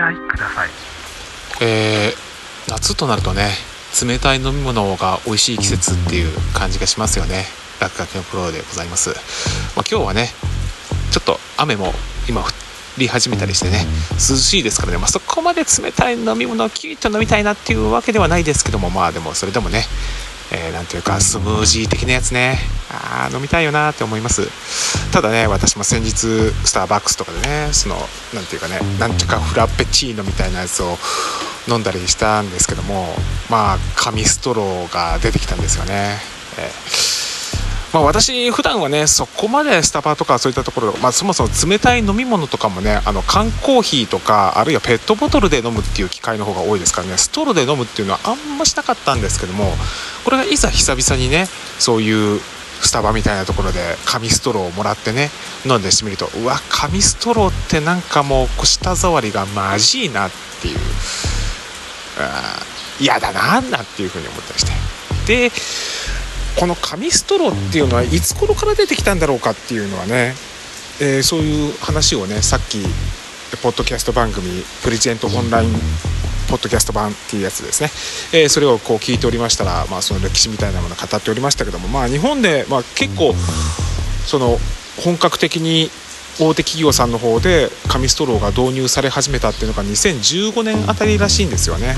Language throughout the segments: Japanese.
合いください。えー、夏となるとね冷たい飲み物が美味しい季節っていう感じがしますよね。落書きのプロでございます、まあ、今日はねちょっと雨も今降り始めたりしてね涼しいですからね、まあ、そこまで冷たい飲み物をキュッと飲みたいなっていうわけではないですけどもまあでもそれでもねえー、ていうかスムージー的なやつね。あ飲みたいよなって思います。ただね私も先日スターバックスとかでねそのなんていうかねなんていうかフラペチーノみたいなやつを飲んだりしたんですけどもまあ紙ストローが出てきたんですよね、えーまあ、私普段はねそこまでスタバとかそういったところ、まあ、そもそも冷たい飲み物とかもねあの缶コーヒーとかあるいはペットボトルで飲むっていう機会の方が多いですからねストローで飲むっていうのはあんましなかったんですけどもこれがいざ久々にねそういうスタバみたいなところで紙ストローをもらってね飲んでしてみるとうわ紙ストローってなんかもう舌触りがまじいなっていう嫌だななんていうふうに思ったりして。でこの紙ストローっていうのはいつ頃から出てきたんだろうかっていうのはね、えー、そういう話をねさっきポッドキャスト番組プレゼントオンラインポッドキャスト版っていうやつですね、えー、それをこう聞いておりましたら、まあ、その歴史みたいなものを語っておりましたけども、まあ、日本で、まあ、結構その本格的に大手企業さんの方で紙ストローが導入され始めたっていうのが2015年あたりらしいんですよね。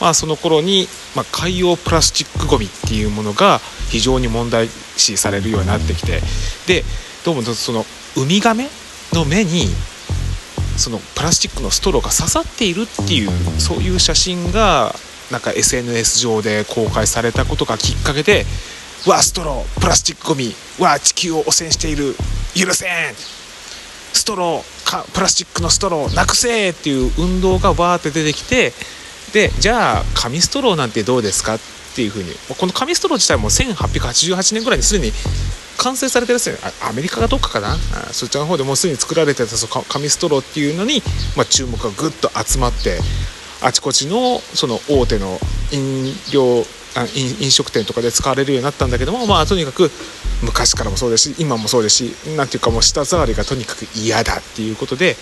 まあ、その頃に、まあ、海洋プラスチックごみっていうものが非常に問題視されるようになってきてでどうもそのウミガメの目にそのプラスチックのストローが刺さっているっていうそういう写真がなんか SNS 上で公開されたことがきっかけで「わストロープラスチックごみわ地球を汚染している許せん!」ストロープラスチックのストローなくせっていう運動がバーって出てきてでじゃあ紙ストローなんてどうですかっていうふうに。この紙ストロー自体も1888年ぐらいにすでに完成されてるんですよアメリカがどっかかな？そっちの方でもうすでに作られてたその紙ストローっていうのに、まあ、注目がぐっと集まってあちこちのその大手の飲料飲食店とかで使われるようになったんだけどもまあとにかく昔からもそうですし今もそうですし何ていうかもう舌触りがとにかく嫌だっていうことで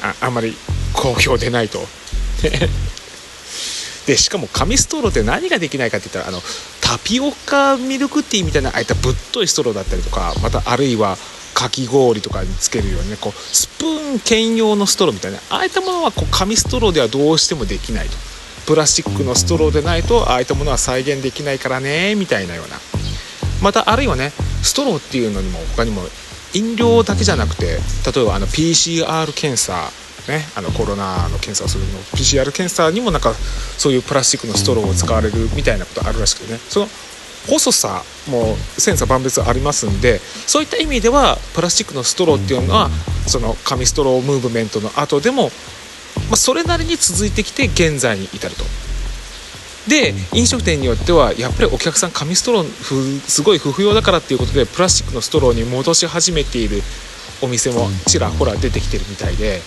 ああんまり好評でないと。でしかも紙ストローって何ができないかって言ったらあのタピオカミルクティーみたいなああいったぶっといストローだったりとかまたあるいはかき氷とかにつけるようにねこうスプーン兼用のストローみたいなああいったものはこう紙ストローではどうしてもできないと。プラスチックのストローでないとああいったものは再現できないからねみたいなような。またあるいはねストローっていうのにも他にも飲料だけじゃなくて例えばあの PCR 検査ね、あのコロナの検査をするの PCR 検査にもなんかそういうプラスチックのストローを使われるみたいなことあるらしくてね。その細さも千差万別ありますんでそういった意味ではプラスチックのストローっていうのはその紙ストロームーブメントの後でも、まあ、それなりに続いてきて現在に至ると。で飲食店によってはやっぱりお客さん紙ストローすごい不不要だからっていうことでプラスチックのストローに戻し始めているお店もちらほら出てきてるみたいで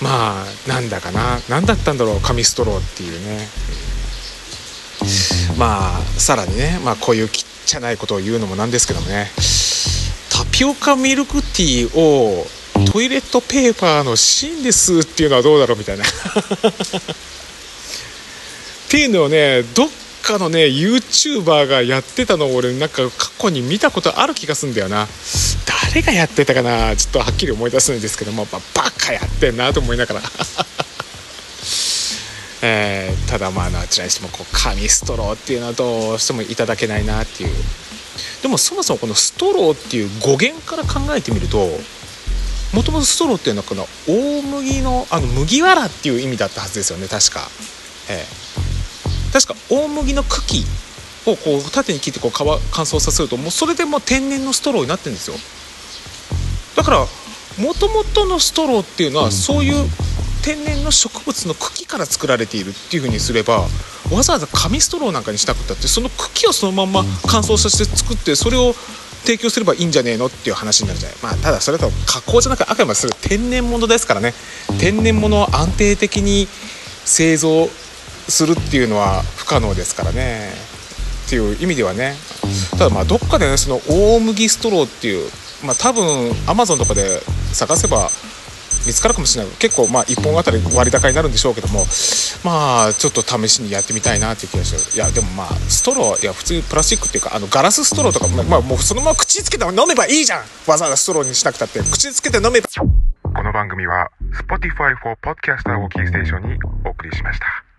まあなんだかな。何だったんだろう紙ストローっていうね、まあさらにね、まあ、こういうきっちゃないことを言うのもなんですけどもね。タピオカミルクティーをトイレットペーパーの芯ですっていうのはどうだろうみたいな。っていうのをねどっかのね YouTuber がやってたのを俺なんか過去に見たことある気がするんだよな。誰がやってたかな？ちょっとはっきり思い出すんですけども、まあ、バカやってんなと思いながら。えー、ただまああちらにしてもこう紙ストローっていうのはどうしてもいただけないなっていう。でもそもそもこのストローっていう語源から考えてみるともともとストローっていうのはこの大麦のあの麦わらっていう意味だったはずですよね確か、えー、確か大麦の茎をこう縦に切ってこう乾燥させるともうそれでもう天然のストローになってるんですよ。だからもともとのストローっていうのはそういう天然の植物の茎から作られているっていう風にすればわざわざ紙ストローなんかにしたくったってその茎をそのまん。ま乾燥させて作ってそれを提供すればいいんじゃねえのっていう話になるじゃない。まあただそれと加工じゃなくてあくまでそれ天然物ですからね。天然物を安定的に製造するっていうのは不可能ですからね。っていう意味ではね。ただまあどっかでねその大麦ストローっていうまあ、多分アマゾンとかで探せば見つかるかもしれない。結構まあ1本あたり割高になるんでしょうけども。まあちょっと試しにやってみたいなっていう気がす。るいやでもまあストローいや普通プラスチックっていうかあのガラスストローとか、まあ、もうそのまま口つけて飲めばいいじゃん。わざわざストローにしなくたって。口つけて飲めば。この番組は Spotify for Podcaster をキーステーションにお送りしました。